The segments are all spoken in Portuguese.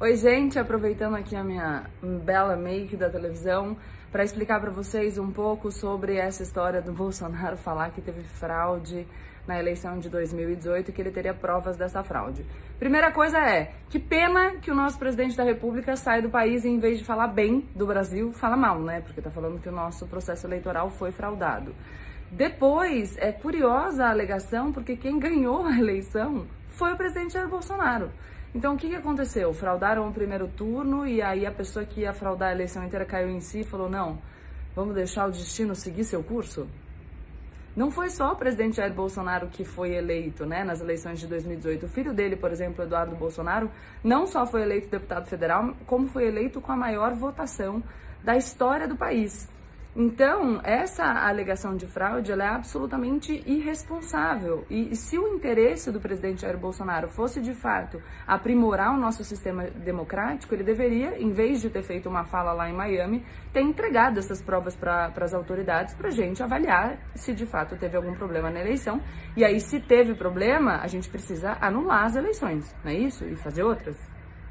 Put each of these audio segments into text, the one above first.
Oi, gente, aproveitando aqui a minha bela make da televisão para explicar para vocês um pouco sobre essa história do Bolsonaro falar que teve fraude na eleição de 2018 e que ele teria provas dessa fraude. Primeira coisa é, que pena que o nosso presidente da República sai do país e em vez de falar bem do Brasil, fala mal, né? Porque tá falando que o nosso processo eleitoral foi fraudado. Depois, é curiosa a alegação, porque quem ganhou a eleição foi o presidente Jair Bolsonaro. Então, o que, que aconteceu? Fraudaram o primeiro turno e aí a pessoa que ia fraudar a eleição inteira caiu em si e falou: não, vamos deixar o destino seguir seu curso? Não foi só o presidente Jair Bolsonaro que foi eleito né, nas eleições de 2018. O filho dele, por exemplo, Eduardo Bolsonaro, não só foi eleito deputado federal, como foi eleito com a maior votação da história do país. Então, essa alegação de fraude é absolutamente irresponsável. E se o interesse do presidente Jair Bolsonaro fosse, de fato, aprimorar o nosso sistema democrático, ele deveria, em vez de ter feito uma fala lá em Miami, ter entregado essas provas para as autoridades para a gente avaliar se, de fato, teve algum problema na eleição. E aí, se teve problema, a gente precisa anular as eleições, não é isso? E fazer outras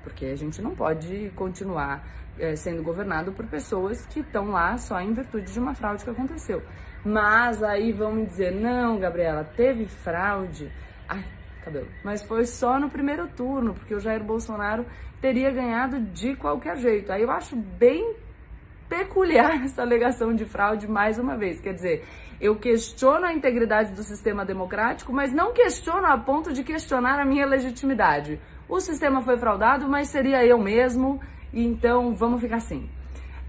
porque a gente não pode continuar é, sendo governado por pessoas que estão lá só em virtude de uma fraude que aconteceu. Mas aí vão me dizer, não, Gabriela, teve fraude. Ai, cabelo. Mas foi só no primeiro turno, porque o Jair Bolsonaro teria ganhado de qualquer jeito. Aí eu acho bem peculiar essa alegação de fraude mais uma vez. Quer dizer, eu questiono a integridade do sistema democrático, mas não questiono a ponto de questionar a minha legitimidade. O sistema foi fraudado, mas seria eu mesmo, então vamos ficar assim.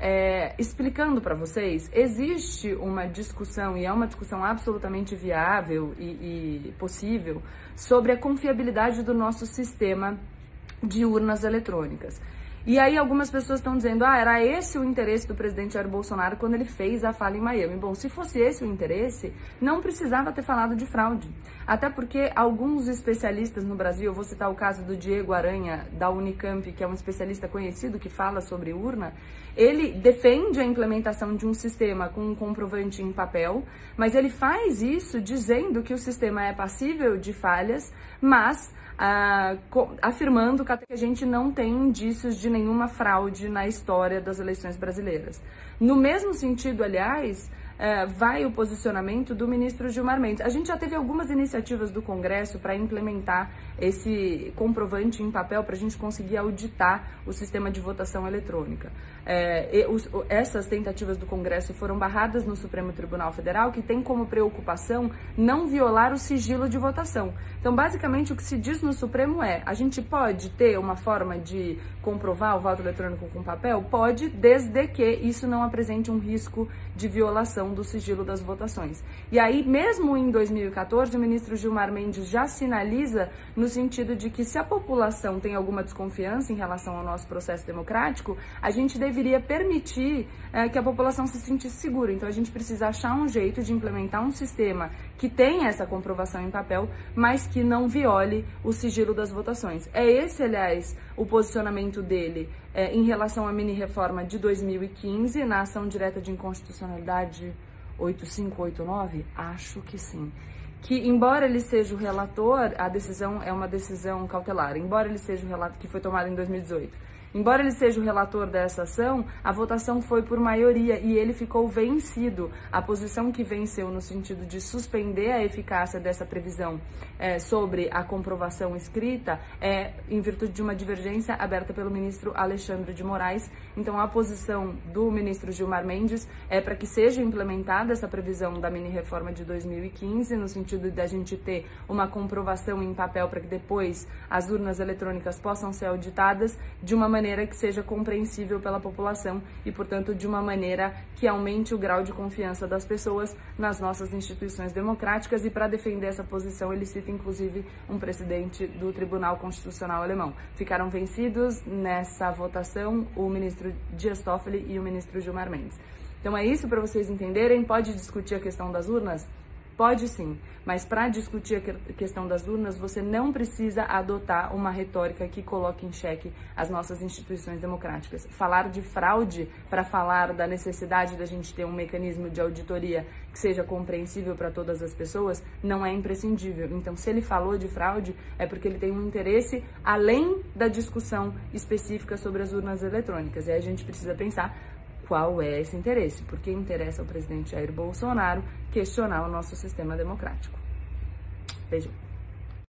É, explicando para vocês, existe uma discussão, e é uma discussão absolutamente viável e, e possível, sobre a confiabilidade do nosso sistema de urnas eletrônicas. E aí algumas pessoas estão dizendo, ah, era esse o interesse do presidente Jair Bolsonaro quando ele fez a fala em Miami. Bom, se fosse esse o interesse, não precisava ter falado de fraude. Até porque alguns especialistas no Brasil, eu vou citar o caso do Diego Aranha, da Unicamp, que é um especialista conhecido que fala sobre urna, ele defende a implementação de um sistema com um comprovante em papel, mas ele faz isso dizendo que o sistema é passível de falhas, mas ah, afirmando que a gente não tem indícios de nenhuma fraude na história das eleições brasileiras. No mesmo sentido, aliás, é, vai o posicionamento do ministro Gilmar Mendes. A gente já teve algumas iniciativas do Congresso para implementar esse comprovante em papel para a gente conseguir auditar o sistema de votação eletrônica. É, os, essas tentativas do Congresso foram barradas no Supremo Tribunal Federal, que tem como preocupação não violar o sigilo de votação. Então, basicamente, o que se diz no Supremo é: a gente pode ter uma forma de comprovar o voto eletrônico com papel? Pode, desde que isso não apresente um risco de violação do sigilo das votações. E aí, mesmo em 2014, o ministro Gilmar Mendes já sinaliza no sentido de que se a população tem alguma desconfiança em relação ao nosso processo democrático, a gente deveria permitir é, que a população se sentisse segura. Então, a gente precisa achar um jeito de implementar um sistema que tenha essa comprovação em papel, mas que não viole o sigilo das votações. É esse, aliás, o posicionamento dele é, em relação à mini-reforma de 2015, na ação direta de inconstitucionalidade 8589? Acho que sim. Que, embora ele seja o relator, a decisão é uma decisão cautelar, embora ele seja o relator que foi tomado em 2018 Embora ele seja o relator dessa ação, a votação foi por maioria e ele ficou vencido. A posição que venceu no sentido de suspender a eficácia dessa previsão é, sobre a comprovação escrita é em virtude de uma divergência aberta pelo ministro Alexandre de Moraes. Então, a posição do ministro Gilmar Mendes é para que seja implementada essa previsão da mini-reforma de 2015, no sentido de a gente ter uma comprovação em papel para que depois as urnas eletrônicas possam ser auditadas de uma maneira maneira que seja compreensível pela população e, portanto, de uma maneira que aumente o grau de confiança das pessoas nas nossas instituições democráticas. E para defender essa posição, ele cita inclusive um presidente do Tribunal Constitucional alemão. Ficaram vencidos nessa votação o ministro Dias Toffoli e o ministro Gilmar Mendes. Então é isso para vocês entenderem. Pode discutir a questão das urnas? Pode sim, mas para discutir a questão das urnas, você não precisa adotar uma retórica que coloque em xeque as nossas instituições democráticas. Falar de fraude para falar da necessidade da gente ter um mecanismo de auditoria que seja compreensível para todas as pessoas não é imprescindível. Então, se ele falou de fraude, é porque ele tem um interesse além da discussão específica sobre as urnas eletrônicas. E aí a gente precisa pensar qual é esse interesse, porque interessa ao presidente Jair Bolsonaro questionar o nosso sistema democrático. Beijo.